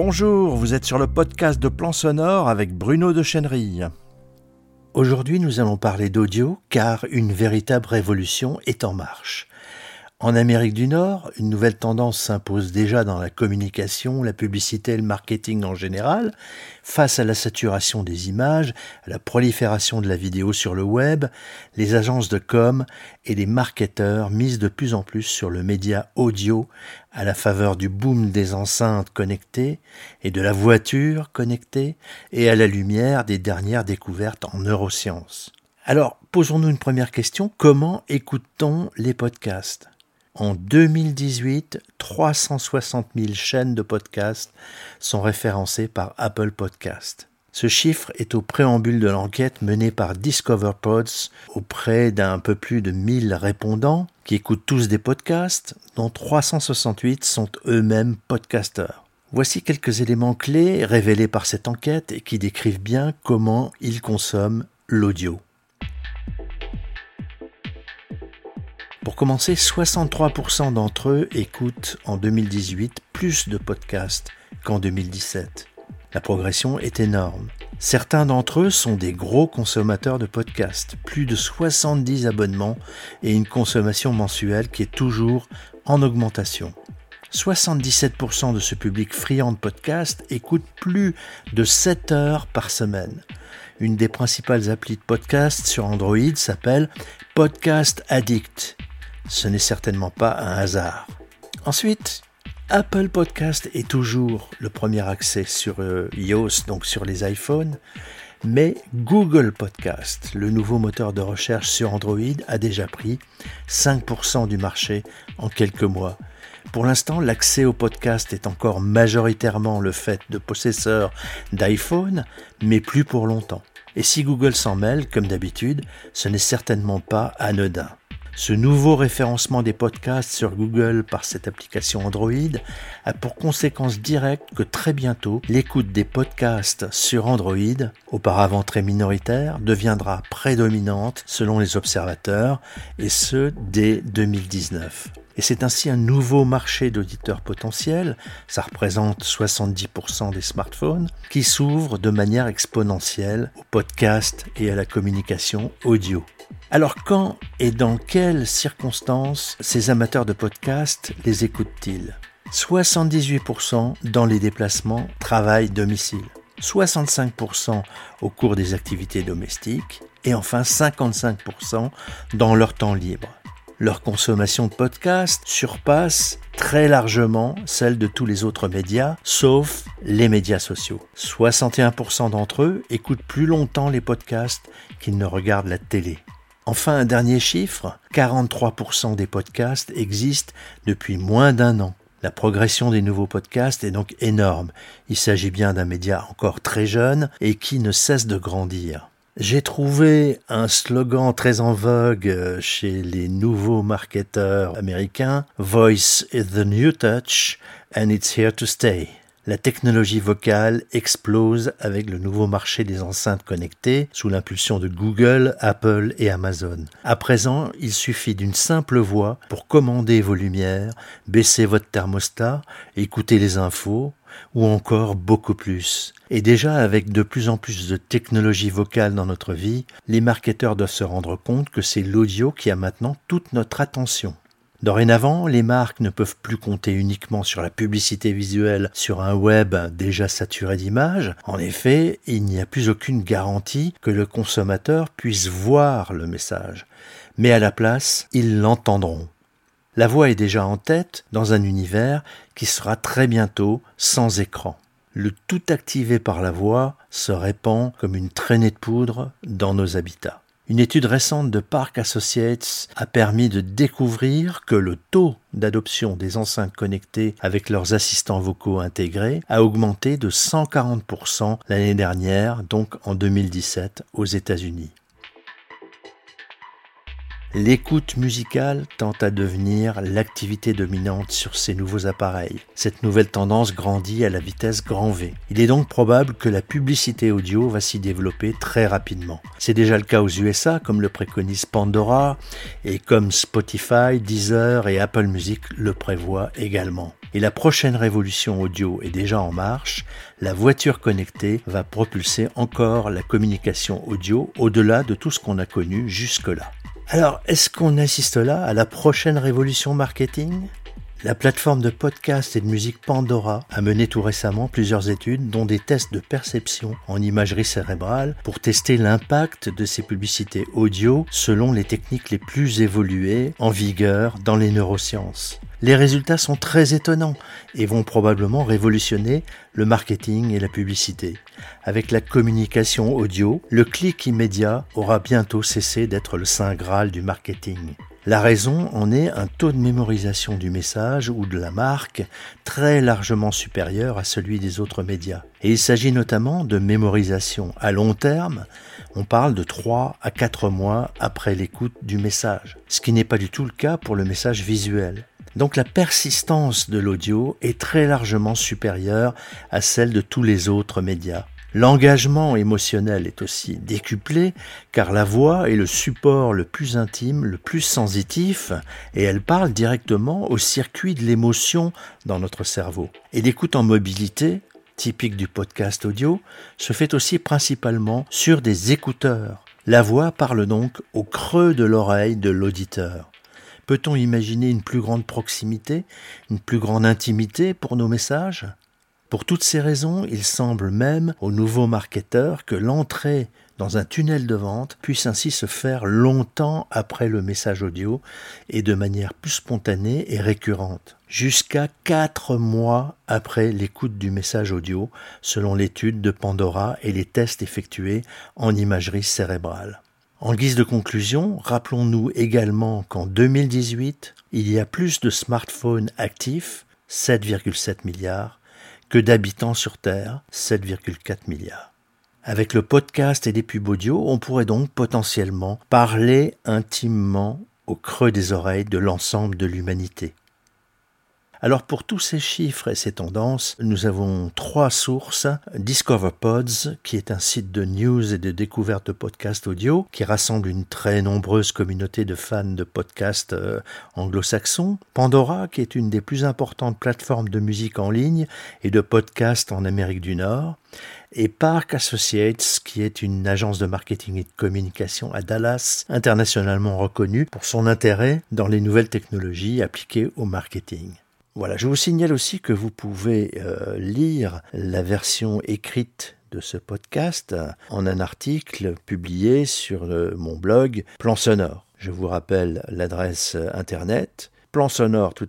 Bonjour, vous êtes sur le podcast de Plan Sonore avec Bruno de Chenerille. Aujourd'hui, nous allons parler d'audio car une véritable révolution est en marche. En Amérique du Nord, une nouvelle tendance s'impose déjà dans la communication, la publicité et le marketing en général, face à la saturation des images, à la prolifération de la vidéo sur le web, les agences de com et les marketeurs misent de plus en plus sur le média audio à la faveur du boom des enceintes connectées et de la voiture connectée et à la lumière des dernières découvertes en neurosciences. Alors, posons-nous une première question, comment écoute-t-on les podcasts? En 2018, 360 000 chaînes de podcasts sont référencées par Apple Podcast. Ce chiffre est au préambule de l'enquête menée par Discover Pods auprès d'un peu plus de 1000 répondants qui écoutent tous des podcasts, dont 368 sont eux-mêmes podcasteurs. Voici quelques éléments clés révélés par cette enquête et qui décrivent bien comment ils consomment l'audio. Pour commencer, 63% d'entre eux écoutent en 2018 plus de podcasts qu'en 2017. La progression est énorme. Certains d'entre eux sont des gros consommateurs de podcasts, plus de 70 abonnements et une consommation mensuelle qui est toujours en augmentation. 77% de ce public friand de podcasts écoute plus de 7 heures par semaine. Une des principales applis de podcast sur Android s'appelle Podcast Addict ce n'est certainement pas un hasard. Ensuite, Apple Podcast est toujours le premier accès sur euh, iOS, donc sur les iPhones, mais Google Podcast, le nouveau moteur de recherche sur Android, a déjà pris 5% du marché en quelques mois. Pour l'instant, l'accès au podcast est encore majoritairement le fait de possesseurs d'iPhone, mais plus pour longtemps. Et si Google s'en mêle, comme d'habitude, ce n'est certainement pas anodin. Ce nouveau référencement des podcasts sur Google par cette application Android a pour conséquence directe que très bientôt, l'écoute des podcasts sur Android, auparavant très minoritaire, deviendra prédominante selon les observateurs, et ce dès 2019. Et c'est ainsi un nouveau marché d'auditeurs potentiels, ça représente 70% des smartphones, qui s'ouvre de manière exponentielle aux podcasts et à la communication audio. Alors quand et dans quelles circonstances ces amateurs de podcasts les écoutent-ils? 78% dans les déplacements travail-domicile, 65% au cours des activités domestiques et enfin 55% dans leur temps libre. Leur consommation de podcasts surpasse très largement celle de tous les autres médias, sauf les médias sociaux. 61% d'entre eux écoutent plus longtemps les podcasts qu'ils ne regardent la télé. Enfin, un dernier chiffre, 43% des podcasts existent depuis moins d'un an. La progression des nouveaux podcasts est donc énorme. Il s'agit bien d'un média encore très jeune et qui ne cesse de grandir. J'ai trouvé un slogan très en vogue chez les nouveaux marketeurs américains, Voice is the new touch and it's here to stay la technologie vocale explose avec le nouveau marché des enceintes connectées sous l'impulsion de Google, Apple et Amazon. À présent, il suffit d'une simple voix pour commander vos lumières, baisser votre thermostat, écouter les infos, ou encore beaucoup plus. Et déjà avec de plus en plus de technologie vocale dans notre vie, les marketeurs doivent se rendre compte que c'est l'audio qui a maintenant toute notre attention. Dorénavant, les marques ne peuvent plus compter uniquement sur la publicité visuelle sur un web déjà saturé d'images. En effet, il n'y a plus aucune garantie que le consommateur puisse voir le message. Mais à la place, ils l'entendront. La voix est déjà en tête dans un univers qui sera très bientôt sans écran. Le tout activé par la voix se répand comme une traînée de poudre dans nos habitats. Une étude récente de Park Associates a permis de découvrir que le taux d'adoption des enceintes connectées avec leurs assistants vocaux intégrés a augmenté de 140% l'année dernière, donc en 2017, aux États-Unis. L'écoute musicale tend à devenir l'activité dominante sur ces nouveaux appareils. Cette nouvelle tendance grandit à la vitesse grand V. Il est donc probable que la publicité audio va s'y développer très rapidement. C'est déjà le cas aux USA, comme le préconise Pandora, et comme Spotify, Deezer et Apple Music le prévoient également. Et la prochaine révolution audio est déjà en marche. La voiture connectée va propulser encore la communication audio au-delà de tout ce qu'on a connu jusque-là. Alors, est-ce qu'on assiste là à la prochaine révolution marketing? La plateforme de podcast et de musique Pandora a mené tout récemment plusieurs études, dont des tests de perception en imagerie cérébrale, pour tester l'impact de ces publicités audio selon les techniques les plus évoluées en vigueur dans les neurosciences. Les résultats sont très étonnants et vont probablement révolutionner le marketing et la publicité. Avec la communication audio, le clic immédiat aura bientôt cessé d'être le saint graal du marketing. La raison en est un taux de mémorisation du message ou de la marque très largement supérieur à celui des autres médias. Et il s'agit notamment de mémorisation à long terme. On parle de 3 à 4 mois après l'écoute du message, ce qui n'est pas du tout le cas pour le message visuel. Donc la persistance de l'audio est très largement supérieure à celle de tous les autres médias. L'engagement émotionnel est aussi décuplé car la voix est le support le plus intime, le plus sensitif et elle parle directement au circuit de l'émotion dans notre cerveau. Et l'écoute en mobilité, typique du podcast audio, se fait aussi principalement sur des écouteurs. La voix parle donc au creux de l'oreille de l'auditeur. Peut-on imaginer une plus grande proximité, une plus grande intimité pour nos messages? Pour toutes ces raisons, il semble même aux nouveaux marketeurs que l'entrée dans un tunnel de vente puisse ainsi se faire longtemps après le message audio et de manière plus spontanée et récurrente, jusqu'à quatre mois après l'écoute du message audio, selon l'étude de Pandora et les tests effectués en imagerie cérébrale. En guise de conclusion, rappelons-nous également qu'en 2018, il y a plus de smartphones actifs, 7,7 milliards, que d'habitants sur Terre, 7,4 milliards. Avec le podcast et les pubs audio, on pourrait donc potentiellement parler intimement au creux des oreilles de l'ensemble de l'humanité. Alors pour tous ces chiffres et ces tendances, nous avons trois sources. Discover Pods, qui est un site de news et de découverte de podcasts audio, qui rassemble une très nombreuse communauté de fans de podcasts euh, anglo-saxons. Pandora, qui est une des plus importantes plateformes de musique en ligne et de podcasts en Amérique du Nord et Park Associates, qui est une agence de marketing et de communication à Dallas, internationalement reconnue pour son intérêt dans les nouvelles technologies appliquées au marketing. Voilà, je vous signale aussi que vous pouvez euh, lire la version écrite de ce podcast en un article publié sur euh, mon blog Plan Sonore. Je vous rappelle l'adresse internet plansonore tout